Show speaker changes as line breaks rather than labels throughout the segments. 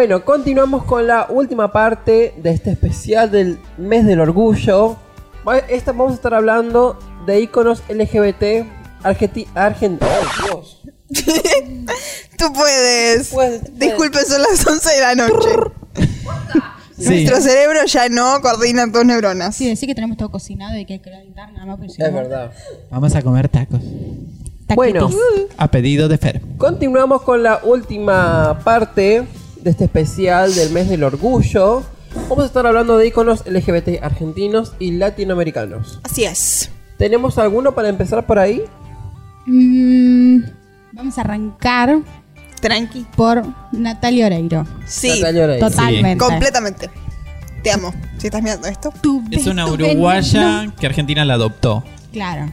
Bueno, continuamos con la última parte de este especial del mes del orgullo. Esta vamos a estar hablando de iconos LGBT argenti argentinos. Dios.
Tú puedes.
Puedes,
Disculpe, son las 11 de la noche.
Sí.
Nuestro cerebro ya no coordina tus neuronas.
Sí, decir que tenemos todo cocinado y que hay que calentar nada más. si
Es
no-
verdad.
Vamos a comer tacos.
Taquitos.
Bueno,
A pedido de Fer.
continuamos con la última parte de este especial del mes del orgullo. Vamos a estar hablando de iconos LGBT argentinos y latinoamericanos.
Así es.
¿Tenemos alguno para empezar por ahí?
Mm, vamos a arrancar
Tranqui.
por Natalia Oreiro.
Sí.
Natalia Oreiro.
Totalmente.
Completamente. Te amo. Si estás mirando esto.
Tu
Es una uruguaya que Argentina la adoptó.
Claro.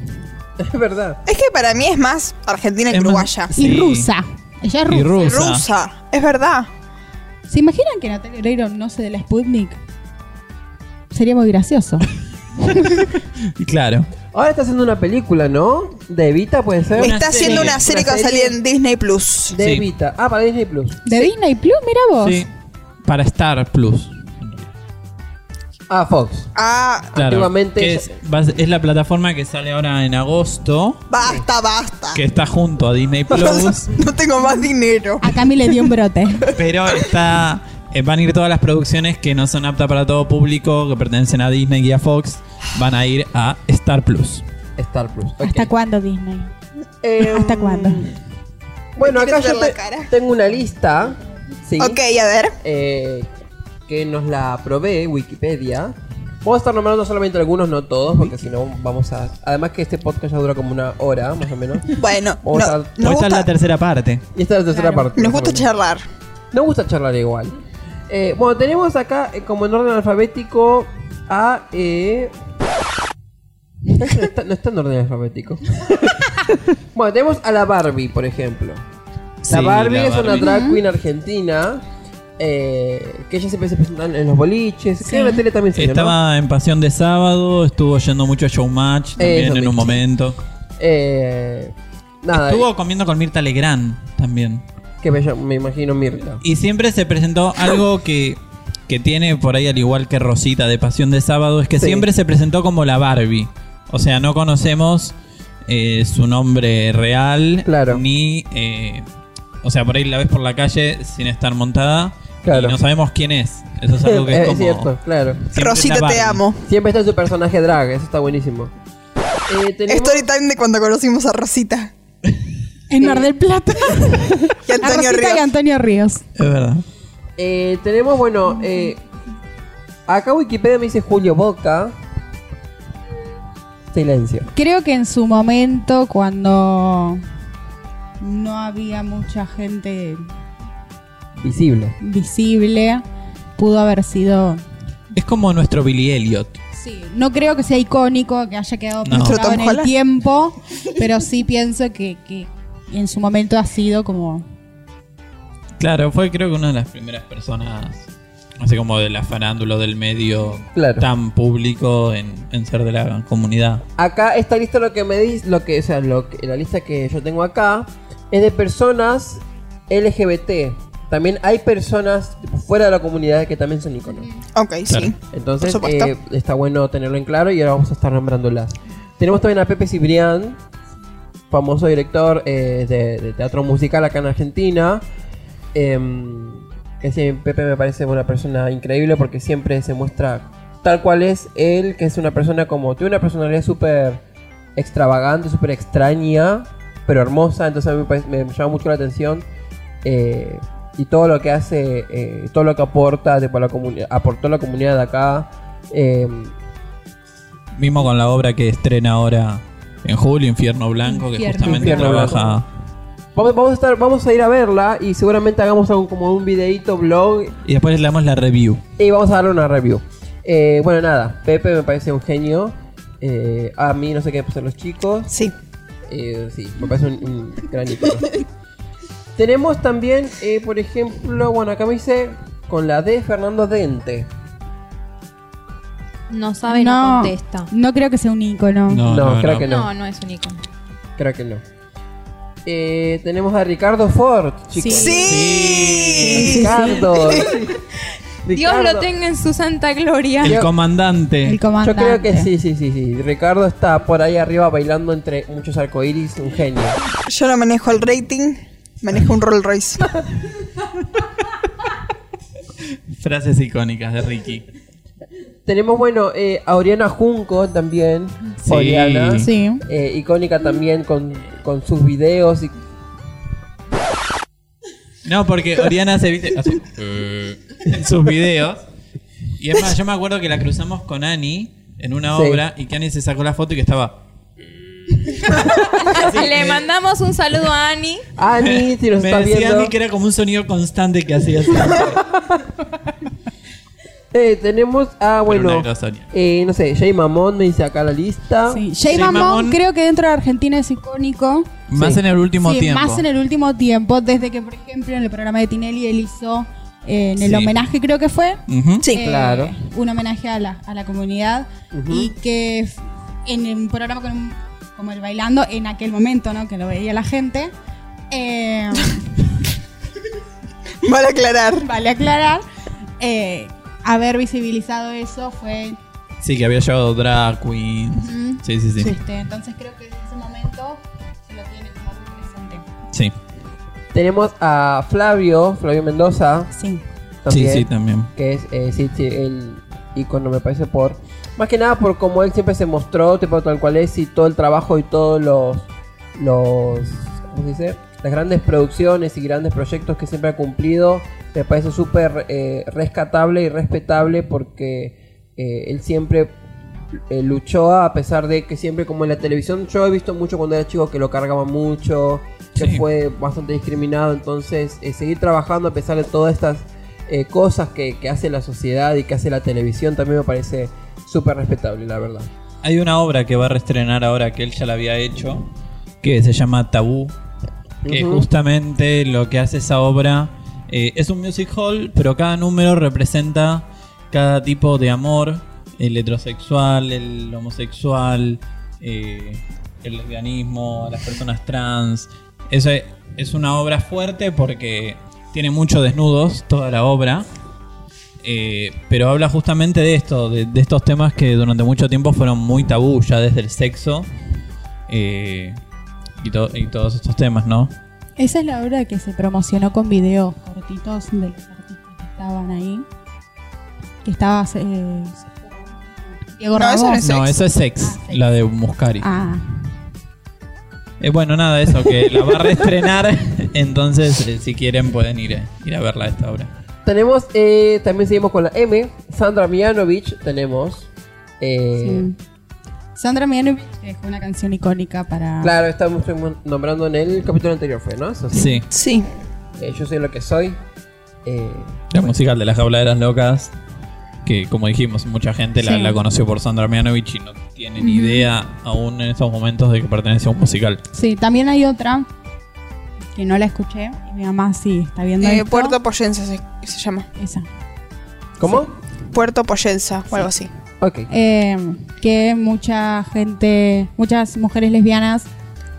Es verdad.
Es que para mí es más argentina que
Es más-
uruguaya.
Sí.
Y rusa. Ella es
Y
rusa.
Rusa.
Es verdad.
¿Se imaginan que Natalia Oreiro no se dé la Sputnik? Sería muy gracioso.
Y claro.
Ahora está haciendo una película, ¿no? De Evita, puede ser.
Una
Está haciendo una serie que va a salir en Disney Plus.
De
Sí.
Evita. Ah, para Disney Plus.
De Disney Plus, mira vos.
Sí. Para Star Plus.
Ah, Fox.
Ah,
Claro.
Antiguamente
que
ya-
es, va a ser- es la plataforma que sale ahora en agosto.
basta, basta.
Que está junto a Disney Plus.
No tengo más dinero.
A Cami le dio un brote.
pero está. eh, van a ir todas las producciones que no son aptas para todo público, que pertenecen a Disney y a Fox. Van a ir a Star Plus.
Star Plus. ok.
¿Hasta cuándo Disney?
Em,
¿Hasta cuándo?
Bueno,
¿Me
acá
quieres
yo
ver la
te-
cara?
tengo una lista. Sí.
Ok, a ver.
eh, que nos la provee Wikipedia. Vamos a estar nombrando solamente algunos, no todos, porque si no vamos a... Además que este podcast ya dura como una hora, más o menos.
Bueno,
Vamos
no-
a-
nos,
está
gusta,
la tercera parte.
Y esta es la tercera
Claro.
parte.
nos
más o
gusta
menos.
charlar.
Nos gusta charlar igual. Eh, bueno, tenemos acá eh, como en orden alfabético a... Eh... No está, no está en orden alfabético. bueno, tenemos a la Barbie, por ejemplo. La
Sí,
Barbie
la
es una drag queen argentina. Eh, que ella siempre se presenta en los boliches. Que en la tele también se.
Estaba en Pasión de Sábado, estuvo yendo mucho a Showmatch también
Eso
en un momento.
Eh, nada,
Estuvo comiendo con Mirta Legrand también.
que me, me imagino Mirta.
Y siempre se presentó algo que, que tiene por ahí, al igual que Rosita de Pasión de Sábado, es que
Sí.
siempre se presentó como la Barbie. O sea, no conocemos eh, su nombre real,
Claro.
ni... eh, o sea, por ahí la ves por la calle sin estar montada
Claro.
y no sabemos quién es. Eso es algo que es,
es
como...
cierto, claro.
siempre
Rosita, te amo.
Siempre está su personaje drag, eso está buenísimo. Eh, tenemos-
Story time de cuando conocimos a Rosita
En Mar del Plata.
y
A
Antonio
Rosita y
Ríos.
Antonio Ríos.
Es verdad.
Eh, tenemos, bueno, eh, acá Wikipedia me dice Julio Boca. Silencio.
Creo que en su momento, cuando no había mucha gente
Visible.
visible, pudo haber sido.
Es como nuestro Billy Elliot.
Sí, no creo que sea icónico, que haya quedado
No.
Nuestro Tom
en el tiempo, pero sí pienso que, que en su momento ha sido como.
Claro, fue creo que una de las primeras personas, así como de la farándula del medio
Claro.
tan público en, en ser de la comunidad.
Acá esta lista lo que me dice, lo que, o sea, lo que, la lista que yo tengo acá es de personas LGBT. También hay personas fuera de la comunidad que también son iconos.
Ok,
Claro.
sí.
Entonces
Por supuesto.
eh, está bueno tenerlo en claro y ahora vamos a estar nombrándolas. Tenemos también a Pepe Cibrián, famoso director eh, de, de teatro musical acá en Argentina. Em, que sí, Pepe me parece una persona increíble porque siempre se muestra tal cual es él, que es una persona como, tiene una personalidad súper extravagante, súper extraña, pero hermosa, entonces a mí me, parece- me llama mucho la atención. eh, y todo lo que hace, eh, todo lo que aporta, tipo, la aportó a la comunidad de acá. em,
Mismo con la obra que estrena ahora en julio, Infierno Blanco, que justamente
Infierno
trabaja...
Vamos, vamos a estar, vamos a ir a verla y seguramente hagamos como un videito, blog
Y después le damos la review.
y vamos a darle una review. Eh, bueno, nada, Pepe me parece un genio. Eh, a mí no sé qué pasar los chicos.
Sí.
Eh, sí, me parece un, un gran ícono. Tenemos también, eh, por ejemplo, bueno, acá me dice con la D Fernando Dente.
No sabe, no, contesta.
no creo que sea un ícono.
No,
No,
no,
creo
no.
que no.
No, no es un icono.
Creo que no. eh, tenemos a Ricardo Ford, chicos.
Sí.
Ricardo.
Dios
Ricardo.
lo tenga en su santa gloria.
El
Yo-
comandante.
El
Yo creo que sí, sí, sí, sí. Ricardo está por ahí arriba bailando entre muchos arcoíris, un genio.
Yo no manejo el rating, manejo un Rolls Royce.
Frases icónicas de Ricky.
Tenemos, bueno, eh, a Oriana Junco también.
Sí.
Oriana.
Sí.
Eh, icónica también con, con sus videos. Y,
No, porque Oriana se viste así, en sus videos. Y es más, yo me acuerdo que la cruzamos con Ani en una
Sí.
obra y que Ani se sacó la foto y que estaba.
Le mandamos un saludo a Ani.
Ani, si nos
me
está
decía
viendo.
Ani que era como un sonido constante que hacía así.
Eh, tenemos a, bueno,
una
eh, no sé, Jay Mamón me dice acá la lista.
Sí. Jay
Jay
Mamón,
Mamón.
creo que dentro de Argentina es icónico.
Más
Sí.
en el último
Sí,
tiempo.
Más en el último tiempo, desde que, por ejemplo, en el programa de Tinelli él hizo eh, en el
Sí.
homenaje, creo que fue.
Ujú.
Sí.
eh,
claro.
Un homenaje a la, a la comunidad. Y que f- en un programa con un- como el bailando, en aquel momento, ¿no? Que lo veía la gente. eh,
Vale aclarar.
vale aclarar. eh, haber visibilizado eso fue.
Sí, que había llevado drag queens.
Ujú.
Sí, sí, sí.
este, entonces creo que desde ese momento se lo tiene como muy presente.
Sí,
Tenemos a Flavio, Flavio Mendoza,
Sí.
también,
sí, sí, también.
que es eh, sí, sí, el icono, me parece, por. Más que nada por cómo él siempre se mostró, tipo tal cual es, y todo el trabajo y todos los. los ¿Cómo se dice? Las grandes producciones y grandes proyectos que siempre ha cumplido, me parece súper eh, rescatable y respetable porque eh, él siempre eh, luchó a pesar de que siempre como en la televisión yo he visto mucho cuando era chico que lo cargaban mucho que
Sí.
fue bastante discriminado entonces eh, seguir trabajando a pesar de todas estas eh, cosas que, que hace la sociedad y que hace la televisión también me parece súper respetable la verdad
Hay una obra que va a reestrenar ahora que él ya la había hecho, que se llama Tabú, que justamente lo que hace esa obra eh, es un music hall, pero cada número representa cada tipo de amor, el heterosexual, el homosexual, eh, el lesbianismo, las personas trans. Eso es, es una obra fuerte porque tiene muchos desnudos toda la obra. Eh, pero habla justamente de esto, de, de estos temas que durante mucho tiempo fueron muy tabú, ya desde el sexo eh, y, to- y todos estos temas, ¿no?
Esa es la obra que se promocionó con videos cortitos de los artistas que estaban ahí. Que estaba eh, Diego
No, eso no es.
No, eso es Sex,
Ah, Sex.
la de Muscari.
Ah,
Eh, bueno, nada, eso, que la va a reestrenar, entonces eh, si quieren pueden ir, a- ir a verla a esta obra.
Tenemos eh, también seguimos con la M Sandra Mianovich tenemos eh,
sí. Sandra Mianovich dejó una canción icónica para.
claro estamos nombrando en el capítulo anterior fue no Eso sí.
Sí,
Sí.
Eh, yo soy lo que soy eh,
la musical de las jauladeras locas, que como dijimos, mucha gente la,
Sí.
la conoció por Sandra Mianovich y no tiene ni idea aún en estos momentos de que pertenece a un musical.
Sí, también hay otra que no la escuché. Y mi mamá sí está viendo
Eh,
esto.
Puerto Poyensa se, se llama.
Esa.
¿cómo?
Puerto Poyensa o algo así.
ok
Eh, que mucha gente, muchas mujeres lesbianas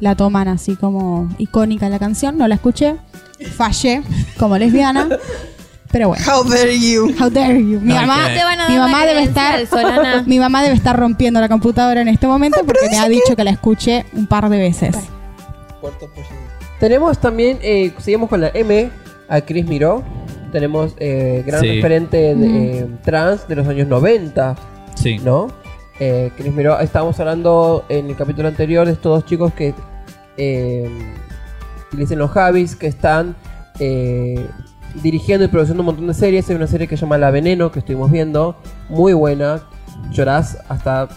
la toman así como icónica la canción. No la escuché, fallé como lesbiana, pero bueno.
How dare you.
How dare you? Mi
No,
mamá,
es
Te van a
mi mamá debe estar,
Solana.
mi mamá debe estar rompiendo la computadora en este momento porque me ha dicho que la escuché un par de veces.
Tenemos también, eh, seguimos con la M, a Chris Miró. Tenemos eh, gran
Sí.
referente de, eh, trans de los años 90,
Sí.
¿no? Eh, Chris Miró, estábamos hablando en el capítulo anterior de estos dos chicos que eh, dicen los Javis, que están eh, dirigiendo y produciendo un montón de series. Hay una serie que se llama La Veneno, que estuvimos viendo, muy buena. Llorás hasta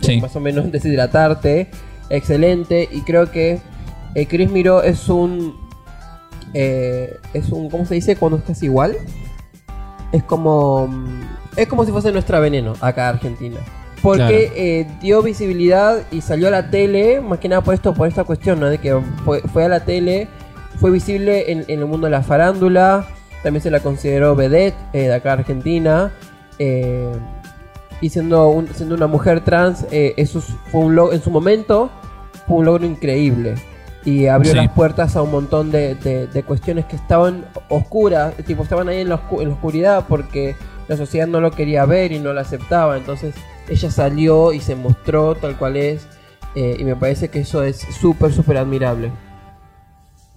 Sí.
más o menos deshidratarte. Excelente. Y creo que eh, Chris Miró es un. eh, es un. ¿Cómo se dice? Cuando estás igual. Es como. mm, Es como si fuese nuestra veneno acá en Argentina. Porque eh, dio visibilidad y salió a la tele, más que nada por esto, por esta cuestión, ¿no? De que fue, fue a la tele, fue visible en, en el mundo de la farándula, también se la consideró vedette eh, de acá Argentina. eh, y siendo, un- siendo una mujer trans, eso es- fue un logro, en su momento, fue un logro increíble. Y abrió
Sí.
las puertas a un montón de, de- de cuestiones que estaban oscuras, tipo estaban ahí en la, oscu- en la oscuridad porque la sociedad no lo quería ver y no lo aceptaba. Entonces ella salió y se mostró tal cual es eh, y me parece que eso es súper, súper admirable.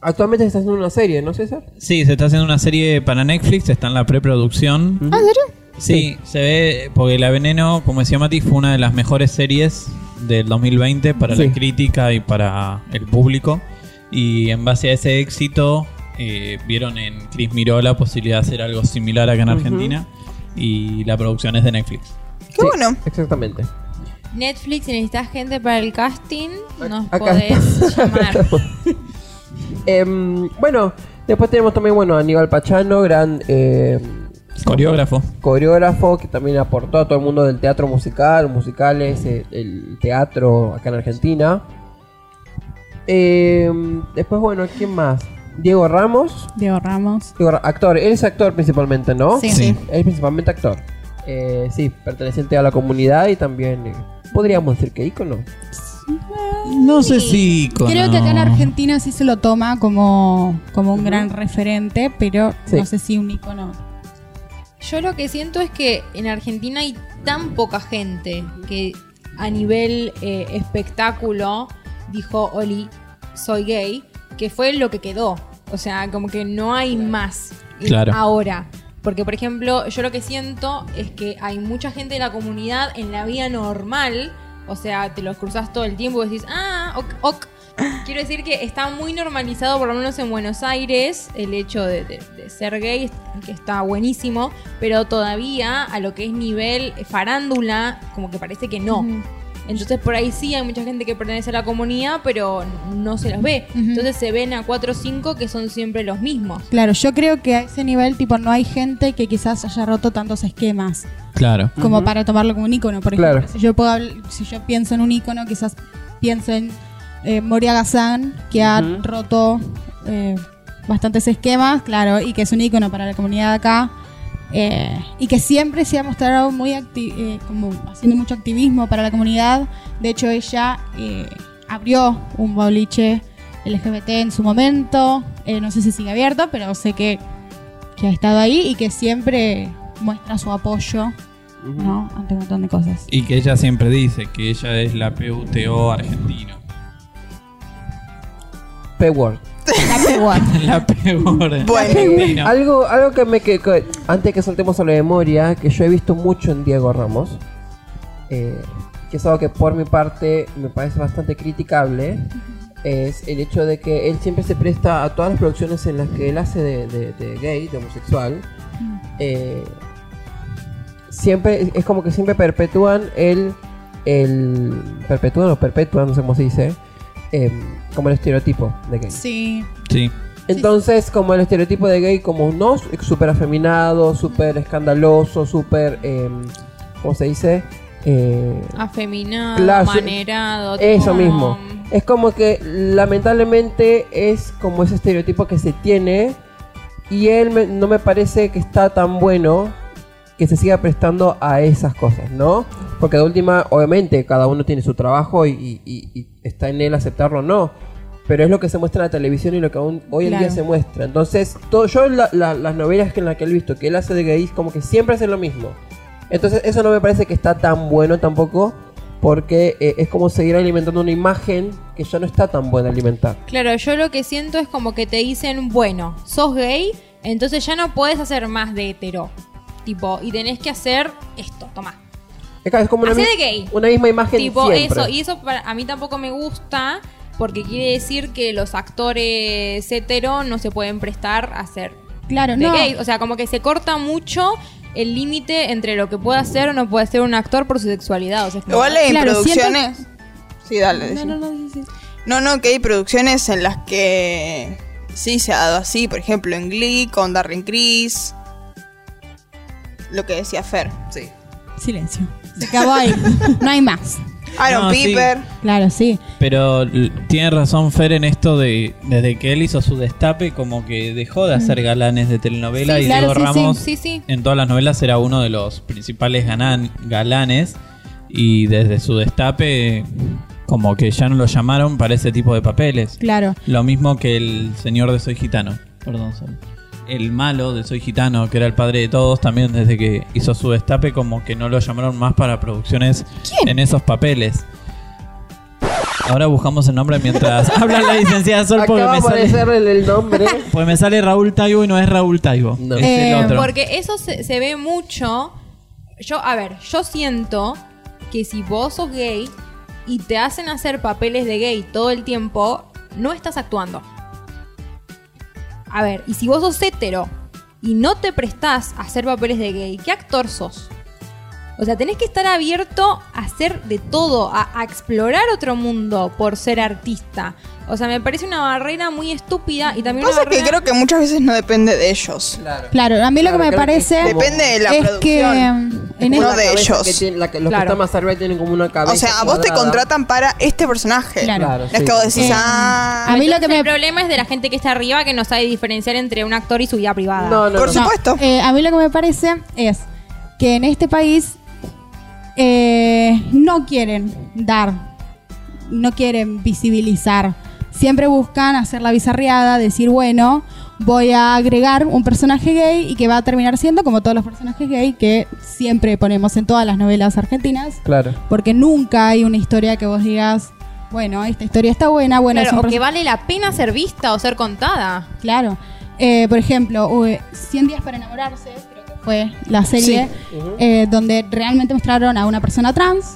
Actualmente se está haciendo una serie, ¿no, César?
Sí, se está haciendo una serie para Netflix, está en la preproducción.
¿Ah, en serio?
Sí, se ve, porque La Veneno, como decía Mati, fue una de las mejores series del 2020 para
Sí.
la crítica y para el público. Y en base a ese éxito, eh, vieron en Chris Miró la posibilidad de hacer algo similar acá en. Argentina. Y la producción es de Netflix.
Qué
Sí,
bueno.
Exactamente.
Netflix, si necesitas gente para el casting, nos
Acá
podés llamar.
Em, bueno, después tenemos también, bueno, a Aníbal Pachano, gran eh,
Coreógrafo.
coreógrafo que también aportó a todo el mundo del teatro musical, musicales, eh, el teatro acá en Argentina. Em, después, bueno, ¿quién más? Diego Ramos,
Diego Ramos.
Diego actor, él es actor principalmente, ¿no?
Sí.
Sí.
Él es principalmente actor. Eh, sí, perteneciente a la comunidad y también, eh, podríamos decir que ícono.
No sé si... icono.
Creo que acá en Argentina sí se lo toma como, como un gran referente, pero
Sí.
no sé si un icono.
Yo lo que siento es que en Argentina hay tan poca gente que a nivel eh, espectáculo dijo, Oli, soy gay, que fue lo que quedó. O sea, como que no hay más eh,
Claro.
ahora. Porque, por ejemplo, yo lo que siento es que hay mucha gente de la comunidad en la vida normal. O sea, te los cruzas todo el tiempo y decís, ah, ok, ok. Quiero decir que está muy normalizado, por lo menos en Buenos Aires, el hecho de, de- de ser gay, que está buenísimo, pero todavía a lo que es nivel farándula, como que parece que no. Entonces por ahí sí hay mucha gente que pertenece a la comunidad, pero no se los ve. Entonces se ven a 4 o 5 que son siempre los mismos.
Claro, yo creo que a ese nivel, tipo, no hay gente que quizás haya roto tantos esquemas
Claro.
como para tomarlo como un icono. Por ejemplo,
Claro.
si yo puedo habl- si yo pienso en un icono, quizás pienso en eh, Moria Gazán, que ha roto eh, bastantes esquemas, claro, y que es un icono para la comunidad de acá. eh, y que siempre se ha mostrado muy acti- eh, como haciendo mucho activismo para la comunidad. De hecho, ella eh, abrió un boliche LGBT en su momento. Eh, no sé si sigue abierto, pero sé que, que ha estado ahí y que siempre muestra su apoyo ¿no? ante un montón de cosas.
Y que ella siempre dice que ella es la PUTO argentino.
P-Word.
La peor.
la peor
Bueno.
Algo, algo que me que, que- antes que soltemos a la memoria, que yo he visto mucho en Diego Ramos, eh, que es algo que por mi parte me parece bastante criticable, es el hecho de que él siempre se presta a todas las producciones en las que él hace de, de- de gay, de homosexual. eh, siempre, es como que siempre perpetúan el, el perpetúan o perpetúan, no sé cómo se dice, em, como el estereotipo de gay.
Sí.
Sí.
Entonces, como el estereotipo de gay, como no súper afeminado, súper escandaloso, súper. eh, ¿Cómo se dice? Eh,
Afeminado,
Claro,
manerado.
eso mismo. Es como que lamentablemente es como ese estereotipo que se tiene. Y él me- no me parece que está tan bueno que se siga prestando a esas cosas, ¿no? Porque de última, obviamente, cada uno tiene su trabajo y, y- y- y está en él aceptarlo o no. Pero es lo que se muestra en la televisión y lo que aún hoy en
Claro.
día se muestra. Entonces, todo, yo la- la- las novelas que en las que él he visto que él hace de gays, como que siempre hace lo mismo. Entonces, eso no me parece que está tan bueno tampoco. Porque eh, es como seguir alimentando una imagen que ya no está tan buena alimentar.
Claro, yo lo que siento es como que te dicen, bueno, sos gay, entonces ya no puedes hacer más de hetero. Tipo, y tenés que hacer esto, toma.
Es como una,
Hacé
mi-
de gay.
una misma imagen
Tipo,
siempre.
eso, y eso para, a mí tampoco me gusta, porque quiere decir que los actores hetero no se pueden prestar a ser
Claro,
de
no.
gay. O sea, como que se corta mucho el límite entre lo que puede hacer o no puede ser un actor por su sexualidad. O sea,
Igual hay
Claro,
producciones. Sí, dale.
No, no, no, sí, sí.
No, no, que hay producciones en las que sí se ha dado así. Por ejemplo, en Glee, con Darren Criss. Lo que decía Fer. Sí.
Silencio. Se acabó ahí. no hay más.
Aaron
No, sí.
Piper.
Claro, sí.
Pero l- tiene razón Fer en esto de desde que él hizo su destape como que dejó de hacer galanes de telenovela
Sí,
y
claro,
Diego
sí, sí,
Ramos
sí, sí.
en todas las novelas era uno de los principales ganan- galanes y desde su destape como que ya no lo llamaron para ese tipo de papeles.
Claro.
Lo mismo que el señor de Soy Gitano. Perdón, Sol. El malo de Soy Gitano, que era el padre de todos, también desde que hizo su destape, como que no lo llamaron más para producciones en esos papeles. Ahora buscamos el nombre mientras habla la licenciada Sol porque
Acaba
me, sale,
el, el nombre.
porque me sale Raúl Taibo y no es Raúl Taibo.
No.
Es
Eh,
el otro.
Porque eso se, se ve mucho. Yo, a ver, yo siento que si vos sos gay y te hacen hacer papeles de gay todo el tiempo, no estás actuando. A ver, y si vos sos hetero y no te prestás a hacer papeles de gay, ¿qué actor sos? O sea, tenés que estar abierto a hacer de todo, a, a explorar otro mundo por ser artista. O sea, me parece una barrera muy estúpida y también una
Pasa que
barrera...
creo que muchas veces no depende de ellos.
Claro.
Claro, a mí lo
Claro,
que me
que
parece
Depende de la
es
producción.
que mm, en
Uno
el-
de ellos.
que tiene- la que- los
Claro.
que están más arriba tienen como una cabeza.
O sea, a vos te contratan para este personaje.
Claro.
Claro,
No es
sí.
que vos decís,
Eh,
ah.
a mí lo que me
El problema es de la gente que está arriba que no sabe diferenciar entre un actor y su vida privada.
No, no,
Por
no.
No,
supuesto.
eh, a mí lo que me parece es que en este país eh, no quieren dar, no quieren visibilizar. Siempre buscan hacer la bizarreada, decir, bueno, voy a agregar un personaje gay y que va a terminar siendo como todos los personajes gay que siempre ponemos en todas las novelas argentinas.
Claro.
Porque nunca hay una historia que vos digas, bueno, esta historia está buena, bueno,
Claro,
es un
o que vale la pena ser vista o ser contada.
Claro. Eh, por ejemplo, eh, 100 días para enamorarse, creo que fue la serie
Sí.
Eh, donde realmente mostraron a una persona trans,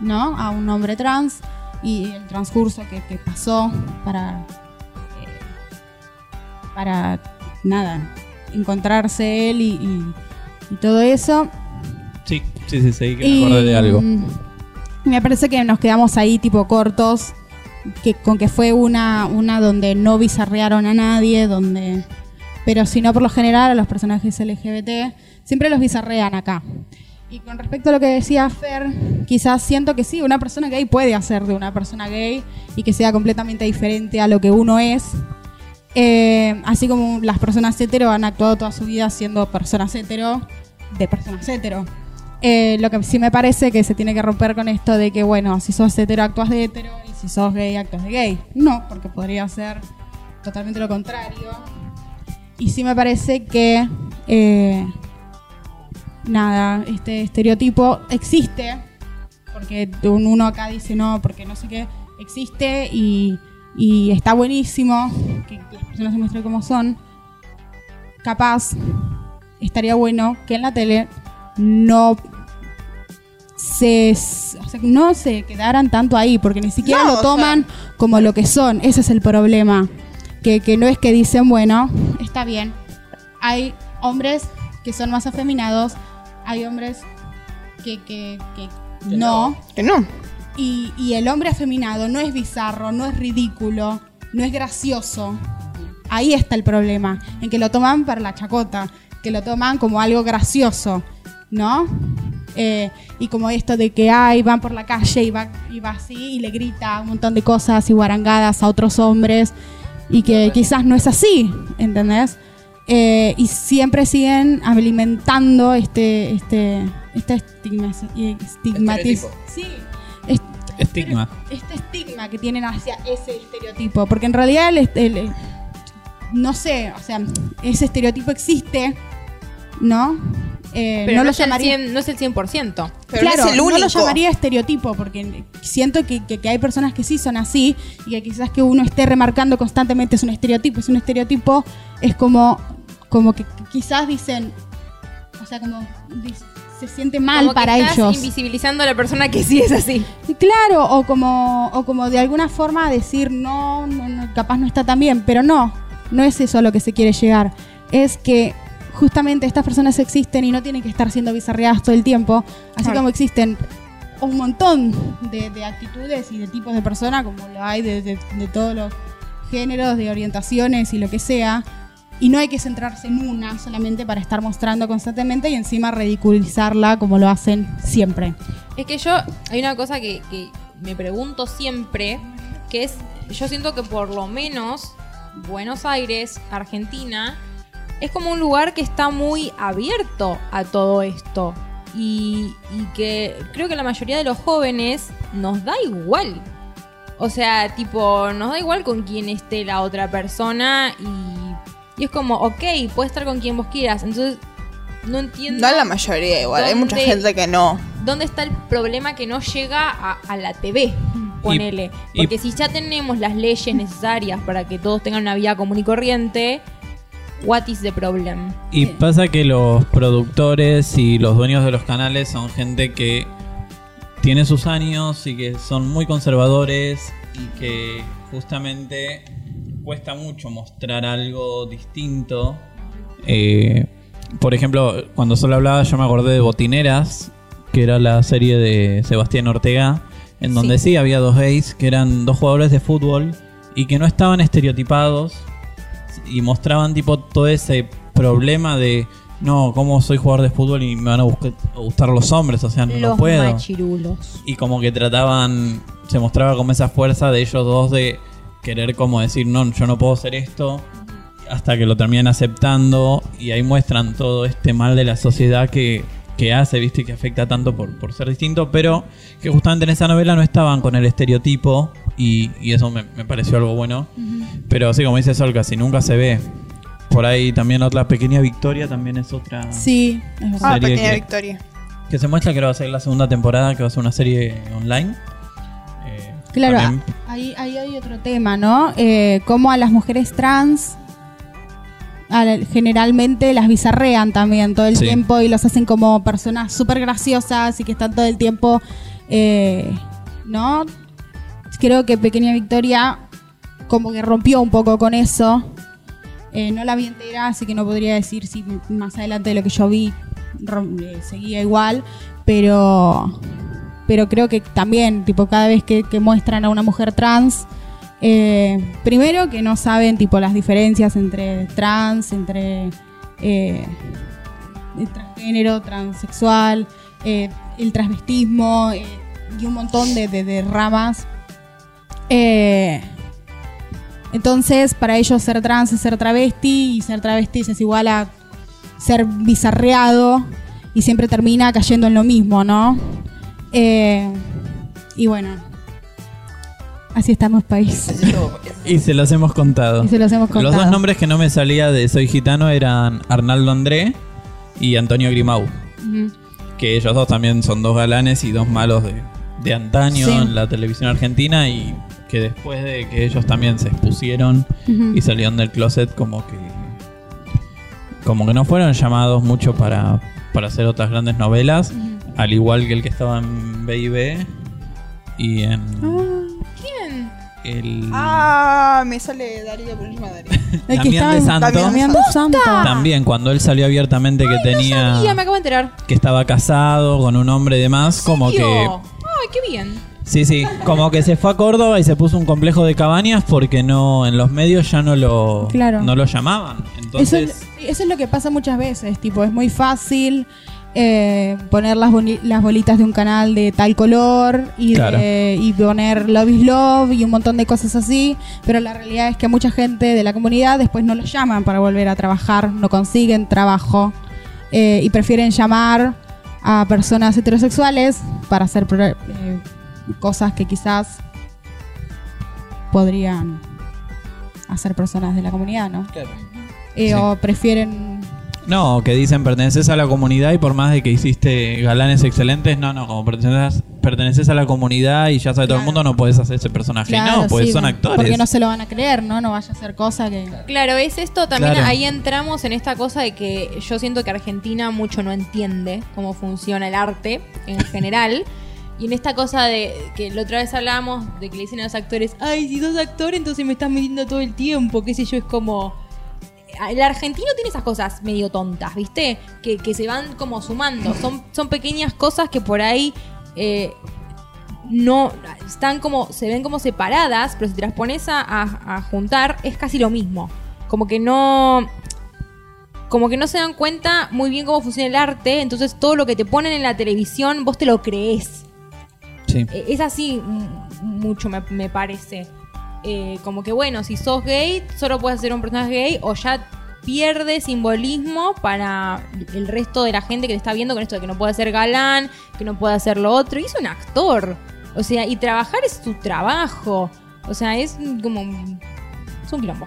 ¿no? A un hombre trans y el transcurso que, que pasó para eh, para nada encontrarse él y, y- y todo eso.
Sí, sí, sí, sí, que me acordé de algo.
mm, Me parece que nos quedamos ahí tipo cortos, que con que fue una, una donde no bizarrearon a nadie, donde... Pero si no, por lo general, a los personajes LGBT siempre los bizarrean acá. Y con respecto a lo que decía Fer, quizás siento que sí, una persona gay puede hacer de una persona gay y que sea completamente diferente a lo que uno es. Eh, así como las personas hetero han actuado toda su vida siendo personas hetero de personas hetero. Eh, lo que sí me parece que se tiene que romper con esto de que, bueno, si sos hetero actúas de hetero y si sos gay actúas de gay. No, porque podría ser totalmente lo contrario. Y sí me parece que, eh, nada, este estereotipo existe, porque un- uno acá dice no, porque no sé qué, existe y, y está buenísimo que las personas se muestren como son. Capaz, estaría bueno que en la tele no se, o sea, no se quedaran tanto ahí, porque ni siquiera
No,
lo
sea-
toman como lo que son. Ese es el problema. Que, que no es que dicen, bueno, está bien. Hay hombres que son más afeminados, hay hombres que, que, que
Que
no.
Que no.
Y, y el hombre afeminado no es bizarro, no es ridículo, no es gracioso. Ahí está el problema, en que lo toman para la chacota, que lo toman como algo gracioso, ¿no? Eh, y como esto de que ay, van por la calle y va, y va así y le grita un montón de cosas y guarangadas a otros hombres y que quizás no es así, ¿entendés? Eh, y siempre siguen alimentando este, este, este estigma,
Estereotipo.
Sí, es-
Estigma.
este estigma que tienen hacia ese estereotipo, porque en realidad el, est- el- el- no sé, o sea, ese estereotipo existe, ¿no? Eh,
Pero
no
no,
lo
es el
llamaría
100 no es el 100%.
Pero
claro,
no es el único.
lo llamaría estereotipo porque siento que, que- que hay personas que sí son así y que quizás que uno esté remarcando constantemente es un estereotipo, es un estereotipo, es como, como que quizás dicen, o sea, como se siente mal
Como que
para
estás
ellos.
invisibilizando a la persona que sí es así.
Claro, o como, o como de alguna forma decir no, no, no, capaz no está tan bien, pero no, no es eso a lo que se quiere llegar. Es que justamente estas personas existen y no tienen que estar siendo bizarreadas todo el tiempo, así
Claro.
como existen un montón de, de actitudes y de tipos de personas, como lo hay de, de- de todos los géneros, de orientaciones y lo que sea. Y no hay que centrarse en una solamente para estar mostrando constantemente y encima ridiculizarla como lo hacen siempre.
Es que yo, hay una cosa que, que me pregunto siempre, que es, yo siento que por lo menos Buenos Aires, Argentina, es como un lugar que está muy abierto a todo esto. Y, y que creo que la mayoría de los jóvenes nos da igual O sea, tipo, nos da igual con quién esté la otra persona y, y es como, ok, puede estar con quien vos quieras. Entonces, no entiendo.
No la mayoría igual, hay mucha
¿Dónde?
gente que no.
¿Dónde está el problema que no llega a, a la TV? Ponele.
y-
Porque si ya tenemos las leyes necesarias para que todos tengan una vida común y corriente, what is the problem?
Y pasa que los productores y los dueños de los canales son gente que tiene sus años y que son muy conservadores y que justamente cuesta mucho mostrar algo distinto. Eh, por ejemplo, cuando solo hablaba yo me acordé de Botineras, que era la serie de Sebastián Ortega, en donde sí, había dos gays que eran dos jugadores de fútbol y que no estaban estereotipados y mostraban tipo todo ese problema de no, cómo soy jugador de fútbol y me van a, buscar- a gustar los hombres, o sea, no,
Los
puedo.
machirulos.
Y como que trataban, se mostraba como esa fuerza de ellos dos de querer como decir, no, yo no puedo hacer esto, hasta que lo terminan aceptando y ahí muestran todo este mal de la sociedad que, que hace, viste, que afecta tanto por, por ser distinto, pero que justamente en esa novela no estaban con el estereotipo y, y eso me, me pareció algo bueno. Pero sí, como dice Sol, casi nunca se ve. Por ahí también otra pequeña victoria también es otra
Sí, es verdad.
Ah, pequeña
que-
victoria.
que se muestra que va a ser la segunda temporada, que va a ser una serie online. Eh,
Claro,
también-
ahí, ahí hay otro tema, ¿no? Eh, cómo a las mujeres trans generalmente las bizarrean también todo el
Sí.
tiempo y los hacen como personas súper graciosas y que están todo el tiempo, eh, ¿no? Creo que Pequeña Victoria como que rompió un poco con eso. Eh, no la vi entera, así que no podría decir si más adelante de lo que yo vi eh, seguía igual, pero pero creo que también, tipo, cada vez que, muestran a una mujer trans, eh, primero que no saben, tipo, las diferencias entre trans, entre eh, transgénero, transexual, el transvestismo y un montón de ramas. Eh, entonces, para ellos ser trans es ser travesti y ser travesti es igual a ser bizarreado y siempre termina cayendo en lo mismo, ¿no? Eh, y bueno, así estamos país.
Y se los hemos contado.
Y se los hemos contado.
Los dos nombres que no me salía de Soy Gitano eran Arnaldo André y Antonio Grimau. Que ellos dos también son dos galanes y dos malos de, de antaño
Sí.
en la televisión argentina y que después de que ellos también se expusieron y salieron del closet como que como que no fueron llamados mucho para, para hacer otras grandes novelas, al igual que el que estaba en B&B y en
¿Quién?
el
Ah, me sale Darío Darío.
El que
Damián de Santo.
Damián de Santo.
también cuando él salió abiertamente que tenía
Y ya me acabo de enterar.
que estaba casado con un hombre y demás, como que.
Ay, qué bien.
Sí, sí, como que se fue a Córdoba y se puso un complejo de cabañas porque no en los medios ya no lo
Claro.
no lo llamaban.
Eso
Entonces,
es, eso es lo que pasa muchas veces, tipo, es muy fácil eh, poner las, bolitas de un canal de tal color y,
Claro.
de- y poner Love is Love y un montón de cosas así, pero la realidad es que mucha gente de la comunidad después no los llaman para volver a trabajar, no consiguen trabajo eh, y prefieren llamar a personas heterosexuales para hacer pro- eh, cosas que quizás podrían hacer personas de la comunidad, ¿no? Eh,
Sí.
O prefieren
no, que dicen perteneces a la comunidad y por más de que hiciste galanes excelentes, no, no, como perteneces, perteneces a la comunidad y ya sabe todo el
Claro.
mundo, no puedes hacer ese personaje.
Claro,
no, pues
sí,
son actores.
Porque no se lo van a creer, ¿no? No vaya a ser cosa que.
Claro, es esto también,
Claro.
ahí entramos en esta cosa de que yo siento que Argentina mucho no entiende cómo funciona el arte en general. Y en esta cosa de que la otra vez hablábamos de que le dicen a los actores, ay, si sos actor, entonces me estás metiendo todo el tiempo, qué sé yo, es como... El argentino tiene esas cosas medio tontas, ¿viste? Que, que se van como sumando. Son, son pequeñas cosas que por ahí eh, no están como se ven como separadas, pero si te las pones a juntar es casi lo mismo. Como que no como que no se dan cuenta muy bien cómo funciona el arte, entonces todo lo que te ponen en la televisión vos te lo crees.
Sí.
Eh, Es así mucho me, me parece. Eh, como que bueno, si sos gay, solo puedes ser un personaje gay o ya pierde simbolismo para el resto de la gente que te está viendo con esto de que no puede ser galán, que no puede hacer lo otro. Y es un actor. O sea, y trabajar es su trabajo. O sea, es como. Es un quilombo.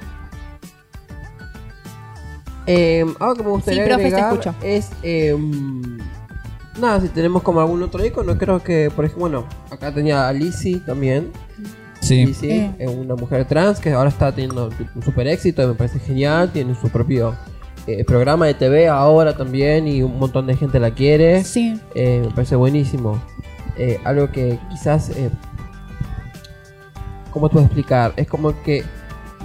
Eh, algo que me gustaría
Sí, profe, te
agregar
escucho.
es eh, nada, si tenemos como algún otro icono, creo que por ejemplo, bueno, acá tenía a Lizzie también.
Sí.
Lizzie,
Eh.
es una mujer trans que ahora está teniendo un super éxito, y me parece genial, tiene su propio eh, programa de TV ahora también y un montón de gente la quiere.
Sí.
Eh, me parece buenísimo. Eh, algo que quizás, eh, ¿cómo te puedo explicar? Es como que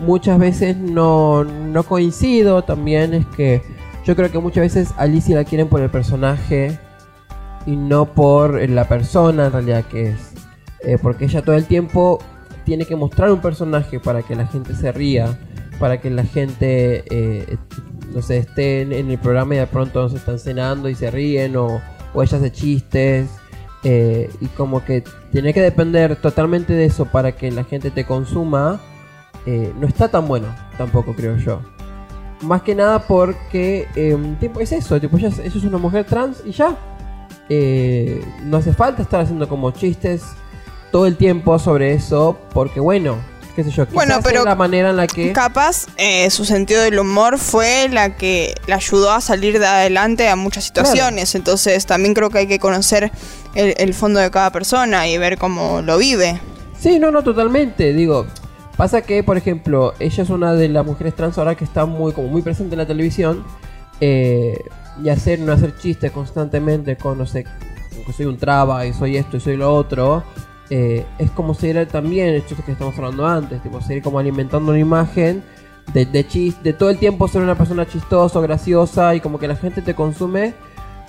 muchas veces no, no coincido también, es que yo creo que muchas veces a Lizzie la quieren por el personaje y no por la persona en realidad que es. Eh, porque ella todo el tiempo tiene que mostrar un personaje para que la gente se ría, para que la gente, eh, no sé, esté en, el programa y de pronto se están cenando y se ríen o, o ella hace chistes. eh, y como que tiene que depender totalmente de eso para que la gente te consuma, eh, no está tan bueno tampoco creo yo. Más que nada porque eh, tipo, es eso, tipo, ella, ella es una mujer trans y ya. Eh, no hace falta estar haciendo como chistes todo el tiempo sobre eso, porque bueno, qué sé yo, quizás
Bueno, pero
es la manera en la que...
Capaz eh, su sentido del humor fue la que la ayudó a salir de adelante a muchas situaciones. Entonces también creo que hay que conocer el, el fondo de cada persona y ver cómo lo vive.
Sí, no, no, totalmente. Digo, pasa que, por ejemplo, ella es una de las mujeres trans ahora que está muy, como muy presente en la televisión. eh, y hacer, no hacer chistes constantemente con, no sé, que soy un traba y soy esto y soy lo otro. eh, es como seguir también, esto que estamos hablando antes, tipo, seguir como alimentando una imagen de, de chis- de todo el tiempo ser una persona chistosa, graciosa y como que la gente te consume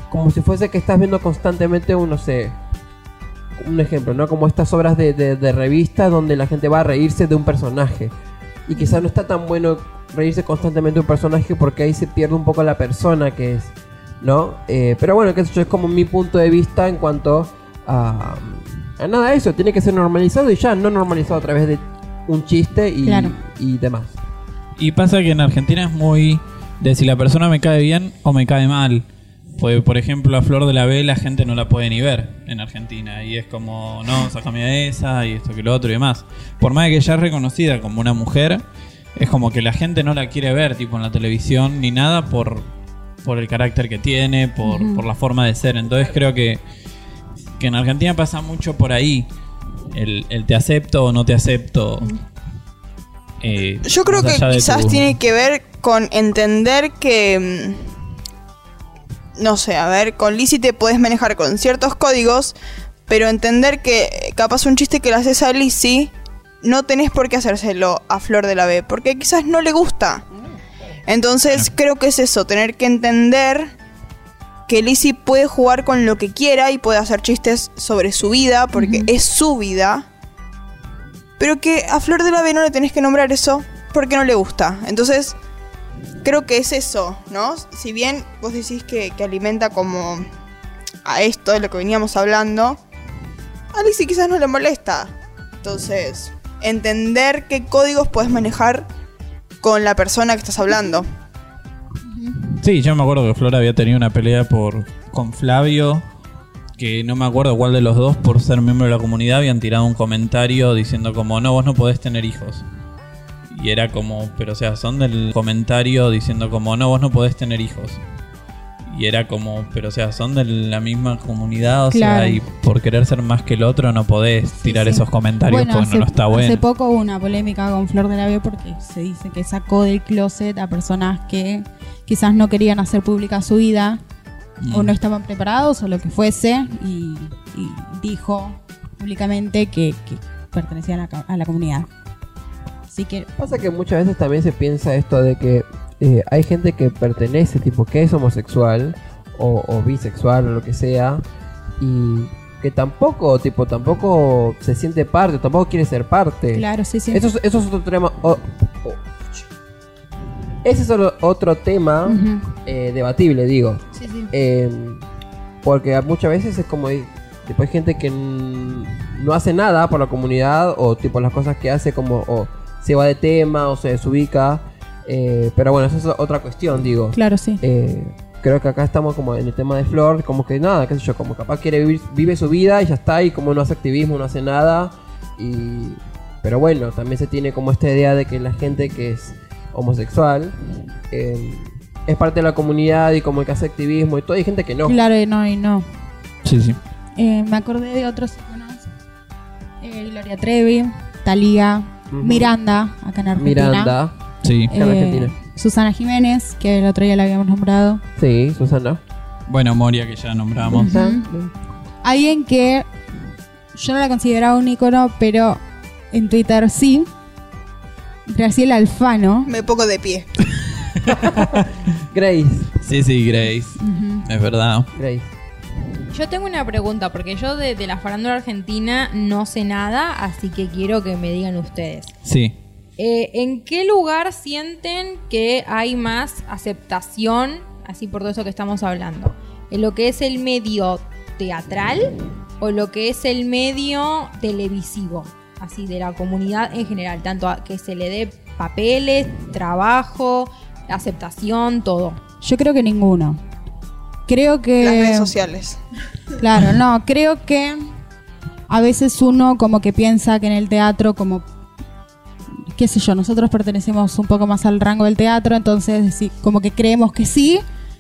como si fuese que estás viendo constantemente un, no sé, un ejemplo, ¿no? Como estas obras de, de, de revista donde la gente va a reírse de un personaje. Y quizás no está tan bueno reírse constantemente de un personaje porque ahí se pierde un poco la persona que es, ¿no? Eh, pero bueno, que eso es como mi punto de vista en cuanto a, a nada de eso. Tiene que ser normalizado y ya, no normalizado a través de un chiste y,
Claro.
y demás.
Y pasa que en Argentina es muy de si la persona me cae bien o me cae mal. Pues, por ejemplo, a Flor de la B la gente no la puede ni ver en Argentina. Y es como, no, sacame a esa y esto que lo otro y demás. Por más de que ella es reconocida como una mujer, es como que la gente no la quiere ver, tipo en la televisión ni nada, por, por el carácter que tiene, por, por la forma de ser. Entonces creo que, que en Argentina pasa mucho por ahí. El, el te acepto o no te acepto. Eh,
Yo creo que quizás
tu-
tiene que ver con entender que. mm, No sé, a ver, con Lizzie te puedes manejar con ciertos códigos, pero entender que capaz un chiste que le haces a Lizzie no tenés por qué hacérselo a Flor de la B, porque quizás no le gusta. Entonces creo que es eso, tener que entender que Lizzie puede jugar con lo que quiera y puede hacer chistes sobre su vida, porque es su vida. Pero que a Flor de la B no le tenés que nombrar eso porque no le gusta. Entonces, creo que es eso, ¿no? Si bien vos decís que, que alimenta como a esto de lo que veníamos hablando, a Lizzie quizás no le molesta. Entonces, entender qué códigos puedes manejar con la persona que estás hablando.
Sí, yo me acuerdo que Flor había tenido una pelea por con Flavio, que no me acuerdo cuál de los dos, por ser miembro de la comunidad, habían tirado un comentario diciendo como, no, vos no podés tener hijos. Y era como, pero o sea, son del comentario diciendo como, no, vos no podés tener hijos. Y era como, pero o sea, son de la misma comunidad, o
Claro.
sea, y por querer ser más que el otro no podés tirar
sí.
esos comentarios
Bueno,
porque
hace,
no está
hace
bueno.
poco hubo una polémica con Flor de la B porque se dice que sacó del closet a personas que quizás no querían hacer pública su vida o
Mm.
no estaban preparados o lo que fuese y, y dijo públicamente que, que pertenecían a, ca- a la comunidad. Así que
Pasa que muchas veces también se piensa esto de que eh, hay gente que pertenece, tipo que es homosexual o, o bisexual o lo que sea, y que tampoco, tipo, tampoco se siente parte, tampoco quiere ser parte.
claro, sí, sí.
Eso, es, eso es otro tema. ese es otro, tema eh, debatible, digo.
Sí, sí.
Eh, porque muchas veces es como tipo hay gente que no hace nada por la comunidad o tipo las cosas que hace como o se va de tema o se desubica eh, pero bueno esa es otra cuestión digo
Claro, sí.
Eh, creo que acá estamos como en el tema de Flor, como que nada, qué sé yo, como capaz quiere vivir, vive su vida y ya está, y como no hace activismo, no hace nada. Y, pero bueno, también se tiene como esta idea de que la gente que es homosexual eh, es parte de la comunidad y como que hace activismo y todo, y hay gente que no.
Claro, y no, y no.
Sí, sí.
Eh, me acordé de otros iconos. Eh, Gloria Trevi, Talía. Miranda, acá en Argentina.
Miranda,
Sí.
en
Eh,
Argentina.
Susana Jiménez, que el otro día la habíamos nombrado.
Sí, Susana.
Bueno, Moria, que ya nombramos.
Alguien que yo no la consideraba un icono, pero en Twitter sí. Graciela Alfano.
Me pongo de pie.
Grace,
Sí, sí, Grace. Es verdad.
Grace.
Yo tengo una pregunta, porque yo de, de la farándula argentina no sé nada, así que quiero que me digan ustedes.
Sí.
Eh, ¿En qué lugar sienten que hay más aceptación, así por todo eso que estamos hablando? ¿En lo que es el medio teatral o lo que es el medio televisivo? Así, de la comunidad en general, tanto a que se le dé papeles, trabajo, aceptación, todo.
Yo creo que ninguno. Creo que.
Las redes sociales.
Claro, no, creo que a veces uno como que piensa que en el teatro como qué sé yo, nosotros pertenecemos un poco más al rango del teatro, entonces sí, como que creemos que sí,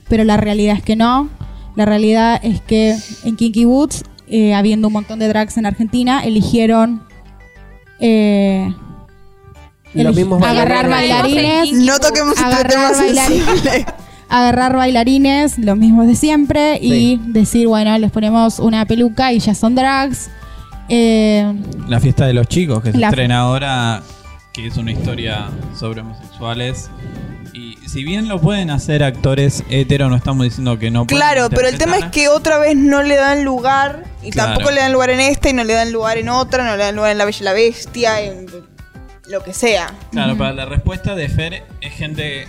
pero la realidad es que no. La realidad es que en Kinky Boots, eh, habiendo un montón de drags en Argentina, eligieron eh,
Los mismos
agarrar
bailarines.
No toquemos este
agarrar
tema
bailarines.
sensible.
agarrar bailarines, los mismos de siempre, y
Sí.
decir, bueno, les ponemos una peluca y ya son drags. Eh,
La fiesta de los chicos, que se
La-
estrena ahora, que es una historia sobre homosexuales. Y si bien lo pueden hacer actores hetero, no estamos diciendo que no pueden
Claro, pero el tema es que otra vez no le dan lugar y
Claro.
tampoco le dan lugar en esta y no le dan lugar en otra, no le dan lugar en La Bella y la Bestia, en lo que sea.
Claro, para la respuesta de Fer es gente.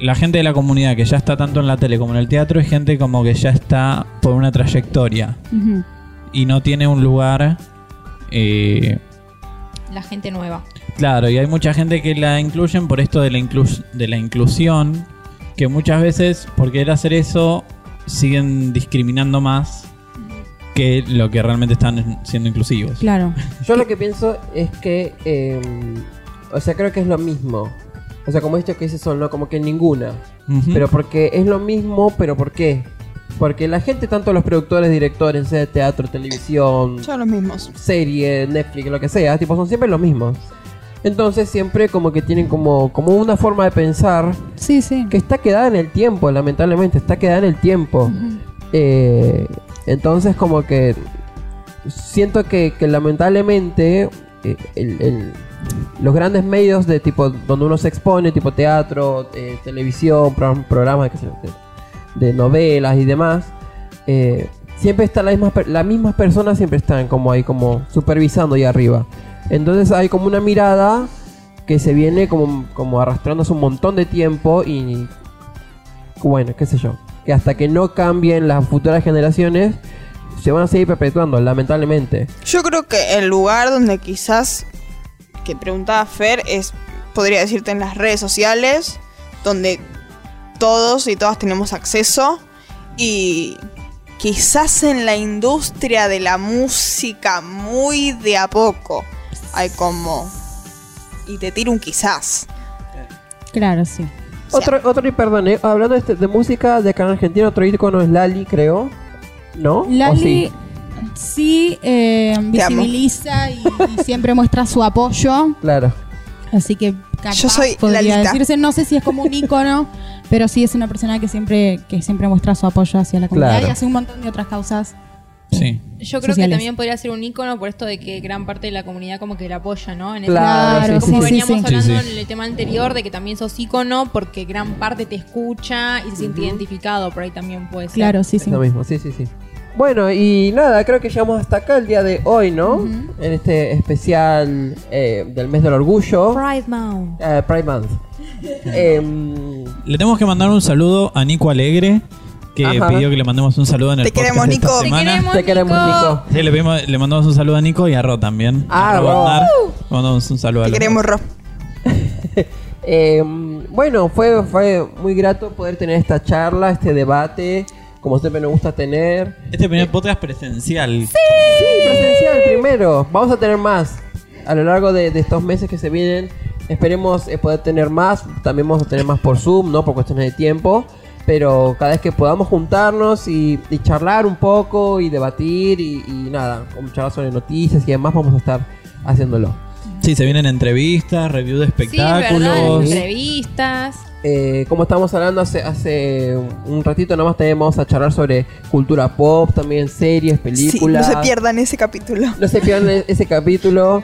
La gente de la comunidad que ya está tanto en la tele como en el teatro es gente como que ya está por una trayectoria y no tiene un lugar. eh,
La gente nueva.
claro, y hay mucha gente que la incluyen por esto de la, inclus- de la inclusión, que muchas veces por querer hacer eso siguen discriminando más que lo que realmente están siendo inclusivos.
Claro.
Yo lo que pienso es que, eh, o sea, creo que es lo mismo. O sea, como esto que dice Sol, ¿no? Como que ninguna. Pero porque es lo mismo, pero ¿por qué? Porque la gente, tanto los productores, directores, de teatro, televisión,
Son los mismos.
serie, Netflix, lo que sea, tipo, son siempre los mismos. Entonces siempre como que tienen como, como una forma de pensar
Sí, sí.
que está quedada en el tiempo, lamentablemente, está quedada en el tiempo. Eh, entonces como que siento que, que lamentablemente eh, el- el- los grandes medios de tipo donde uno se expone, tipo teatro, eh, televisión, pro- programas sé yo, de, novelas y demás, eh, siempre están las mismas, las mismas personas, siempre están como ahí como supervisando ahí arriba. Entonces hay como una mirada que se viene como, como arrastrando hace un montón de tiempo y bueno, qué sé yo, que hasta que no cambien las futuras generaciones se van a seguir perpetuando, lamentablemente.
Yo creo que el lugar donde quizás que preguntaba Fer es, podría decirte, en las redes sociales, donde todos y todas tenemos acceso y quizás en la industria de la música muy de a poco hay como... Y te tiro un quizás.
Claro, sí.
Otro, otro, y perdón, eh, hablando de, este- de música de acá en Argentina, otro icono es Lali, creo. ¿No? ¿O
Lali
sí?
sí, eh, visibiliza y, y siempre muestra su apoyo.
Claro.
Así que capaz
Yo soy
podría
Lalita.
decirse, no sé si es como un ícono, pero sí es una persona que siempre, que siempre muestra su apoyo hacia la comunidad
Claro.
y hace un montón de otras causas.
Sí.
Yo creo
Sociales.
que también podría ser un ícono por esto de que gran parte de la comunidad como que la apoya, ¿no? En
Claro,
sentido.
sí,
como
sí, sí,
veníamos
sí.
hablando
Sí, sí.
en el tema anterior de que también sos ícono porque gran parte te escucha y se siente identificado, por ahí también puede ser.
Claro, sí,
Es
sí.
lo mismo, sí, sí, sí. Bueno, y nada, creo que llegamos hasta acá el día de hoy, ¿no? En este especial eh, del mes del orgullo.
Pride Month.
Eh, Pride Month. Em,
Le tenemos que mandar un saludo a Nico Alegre, que
Ajá.
pidió que le mandemos un saludo en el
Te
podcast
queremos,
de esta
Nico. Te
semana.
queremos.
te queremos, Nico.
Sí, le, pedimos- le mandamos un saludo a Nico y a Ro también.
Ah,
A
Ro.
Andar. Le mandamos un saludo a
Te queremos. Ro.
Eh, bueno, fue, fue muy grato poder tener esta charla, este debate, como siempre nos gusta tener.
Este primer podcast presencial.
Sí, presencial primero. Vamos a tener más a lo largo de, de estos meses que se vienen. Esperemos eh, poder tener más. También vamos a tener más por Zoom, ¿no? Por cuestiones de tiempo. Pero cada vez que podamos juntarnos y, y charlar un poco y debatir y, y nada, charlar sobre noticias y demás, vamos a estar haciéndolo.
Sí, se vienen entrevistas, review de
Sí, verdad,
espectáculos.
entrevistas.
Eh, como estábamos hablando hace, hace un ratito, nada más también vamos a charlar sobre cultura pop, también series,
Sí,
películas.
no se pierdan ese capítulo.
No se pierdan ese capítulo.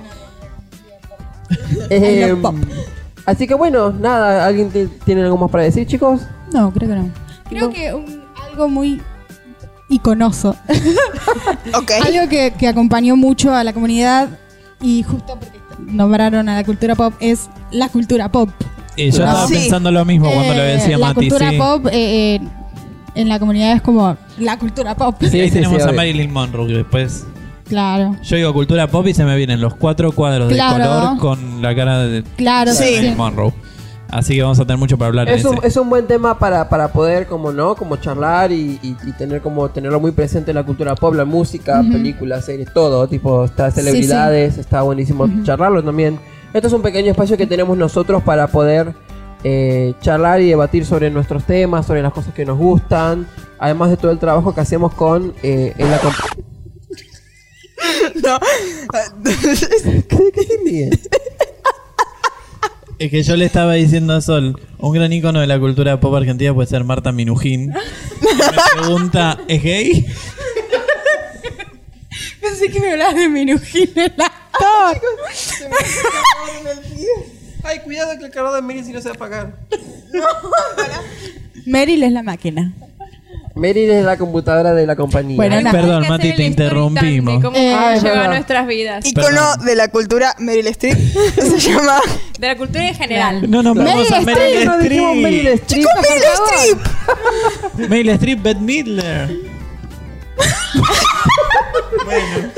I
Eh, así que bueno, nada, ¿alguien tiene algo más para decir, chicos?
No, creo que no. Creo
No.
que un- algo muy iconoso.
Ok.
algo que, que acompañó mucho a la comunidad y justo porque nombraron a la cultura pop es la cultura pop.
Eh, yo estaba
Sí.
pensando lo mismo cuando lo
Eh,
decía
la
Mati.
cultura
sí.
pop eh, eh, en la comunidad es como la cultura pop.
Ahí
Sí, sí,
tenemos
sí,
a. Marilyn Monroe, que después
Claro.
yo digo cultura pop y se me vienen los cuatro cuadros
Claro.
de color con la cara de
Claro,
Sí.
sí.
Marilyn Monroe. Así que vamos a tener mucho para hablar en
Es un,
ese.
es un buen tema para, para poder, como no, como charlar y, y- y tener como tenerlo muy presente en la cultura pop, la música, películas, series, todo, tipo, está
Sí,
celebridades, está buenísimo charlarlo también. Esto es un pequeño espacio que tenemos nosotros para poder eh, charlar y debatir sobre nuestros temas, sobre las cosas que nos gustan, además de todo el trabajo que hacemos con eh, en la comp-
No.
¿Qué, qué?
Es que yo le estaba diciendo a Sol, un gran icono de la cultura pop argentina puede ser Marta Minujín. Me pregunta, ¿es gay?
Pensé que me hablabas de Minujín el.
Ay, cuidado que el cargador de Meryl si no se va a apagar.
Meryl es la máquina.
Meryl es la computadora de la compañía.
Bueno,
Ay, perdón, Mati, te interrumpimos.
cómo
Eh,
es
llega a
verdad.
nuestras vidas.
Icono de la cultura Meryl Streep. Se llama.
De la cultura en general.
No nos vamos a
Meryl
no
Streep.
Meryl Streep.
Meryl Streep, Bette Midler. bueno.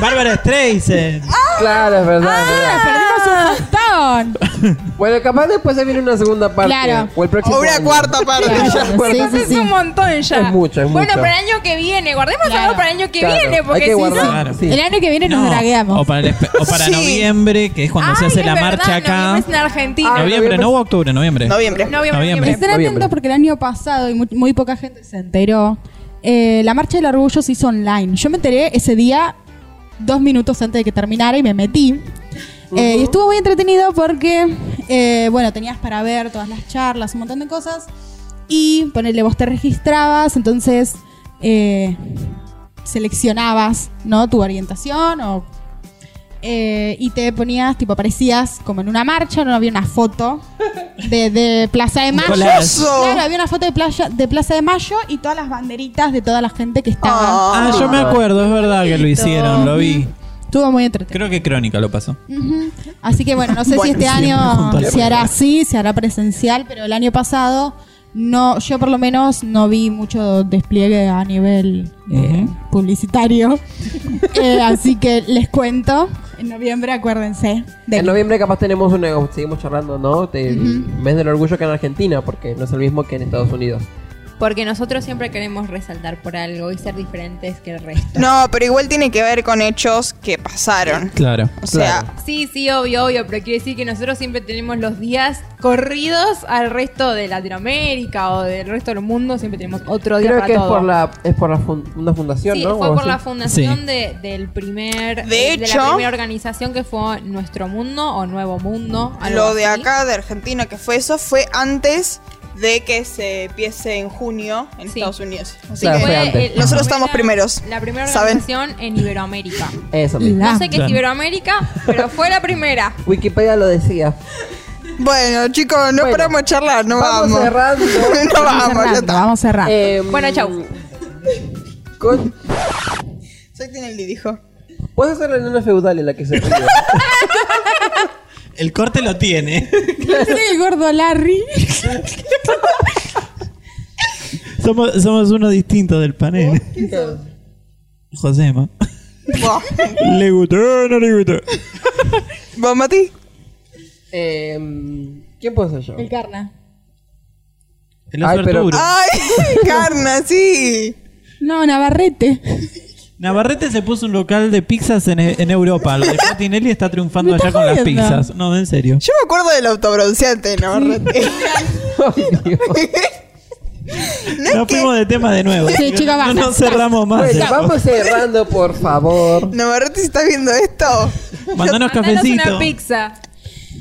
Bárbara Streisand.
Claro, es verdad, es verdad.
Perdimos un montón.
Bueno, capaz después se viene una segunda parte.
Claro.
O el próximo
O una
año.
cuarta parte.
Claro, sí, sí,
Es
sí.
un montón ya.
Es mucho, es
Bueno,
mucho.
para el año que viene. Guardemos
Claro.
algo para el año que
Claro,
viene.
hay
Porque
que
si
guardar.
no.
Claro.
Sí.
El año que viene nos
No,
dragueamos.
O para, el espe- o para
Sí.
noviembre, que es cuando se
Ay,
hace
es
la
verdad,
marcha acá.
noviembre es en Argentina.
Ah,
noviembre,
noviembre.
no o octubre, noviembre.
Noviembre.
Noviembre,
Noviembre.
Estén
Noviembre.
atentos porque el año pasado, y muy, muy poca gente se enteró, eh, la marcha del orgullo se hizo online. Yo me enteré ese día, dos minutos antes de que terminara, y me metí. Eh, y estuvo muy entretenido porque, eh, bueno, tenías para ver todas las charlas, un montón de cosas. Y ponerle, vos te registrabas, entonces eh, seleccionabas, ¿no? Tu orientación o eh, y te ponías, tipo, aparecías como en una marcha, no había una foto de, de Plaza de Mayo. Claro, había una foto de, playa, de Plaza de Mayo y todas las banderitas de toda la gente que estaba.
Ah.
Ah, yo me acuerdo, es verdad que lo hicieron, lo vi.
Estuvo muy entretenido.
Creo que Crónica lo pasó.
Ujú. Así que bueno, no sé si este año se hará así, se hará presencial, pero el año pasado no, yo por lo menos no vi mucho despliegue a nivel eh, publicitario. Eh, así que les cuento, en noviembre acuérdense de
En noviembre capaz tenemos una, seguimos charlando, ¿no? Del mes del orgullo que en Argentina, porque no es el mismo que en Estados Unidos.
Porque nosotros siempre queremos resaltar por algo y ser diferentes que el resto.
No, pero igual tiene que ver con hechos que pasaron.
Claro.
O sea,
Claro.
Sí, sí, obvio, obvio, pero quiere decir que nosotros siempre tenemos los días corridos al resto de Latinoamérica o del resto del mundo, siempre tenemos otro día
Creo
para
que es por la es por la fun- una fundación,
Sí,
¿no?
fue por
así.
la fundación
Sí.
de, del primer
De
eh,
hecho-
la primera organización que fue Nuestro Mundo o Nuevo Mundo. algo
lo de
así.
acá, de Argentina, que fue eso, fue antes de que se empiece en junio en
Sí.
Nosotros Unidos. Así
Claro,
que
fue antes.
la
Nosotros estamos primeros,
La primera
¿saben?
organización en Iberoamérica.
Eso mismo.
La-
No sé qué
Claro.
es Iberoamérica, pero fue la primera.
Wikipedia lo decía.
Bueno, chicos, no
Bueno,
paramos de charlar, no
vamos
vamos.
cerrando.
no
Vamos
vamos, ya
cerrando,
está.
vamos cerrando.
Eh,
Bueno, chau.
con-
Soy Tinelli, dijo.
Puedes hacer la nena feudal en la que se ríe.
El corte lo tiene.
Soy el gordo Larry.
somos, somos uno distinto del panel. Josema.
Buah.
¿Le gustó o no le gustó?
¿Vos, Mati?
Eh, ¿Quién puedo ser yo?
El carna.
El
Ay, pero-
Arturo.
¡Ay! Carna, sí.
No, Navarrete.
Navarrete se puso un local de pizzas en, en Europa. Lo de Tinelli está triunfando
¿Me
allá con las
jodiendo?
pizzas. No, en serio.
Yo me acuerdo del autobronceante, ¿no? Navarrete. No es
Nos
que
fuimos de tema de nuevo.
Sí, chicos,
no
basta,
nos cerramos más.
Bueno, vamos cerrando, por favor.
Navarrete, si estás viendo esto,
Mandanos
Mandanos
cafecito.
una pizza.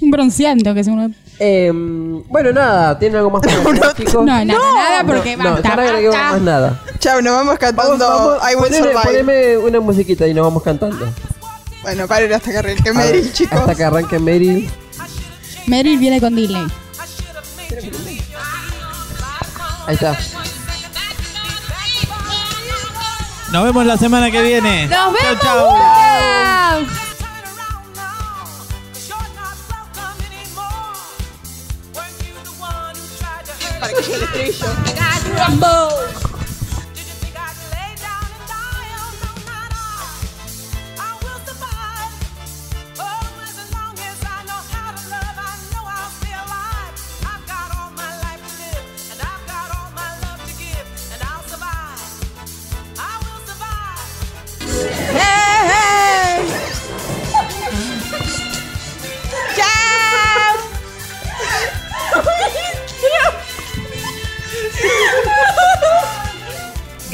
Un bronceante, que es uno.
Em, bueno, nada, ¿tienen algo más para
No,
decir, chicos?
Nada, nada,
No,
porque
no,
basta,
no agreguemos
basta.
más nada.
Chao, nos vamos
Vamos,
cantando
vamos,
I Will
poneme,
Survive.
poneme una musiquita y nos vamos cantando.
Bueno, paren hasta que arranque
ver,
Meryl, chicos.
Hasta que arranque Meryl.
Meryl viene con delay.
Ahí está.
Nos vemos la semana que viene.
¡Nos vemos!
Chau, chau.
¡Chao!
Para que yo le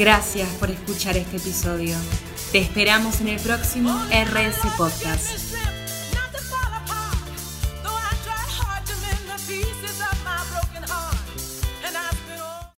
Gracias por escuchar este episodio. Te esperamos en el próximo RS Podcast.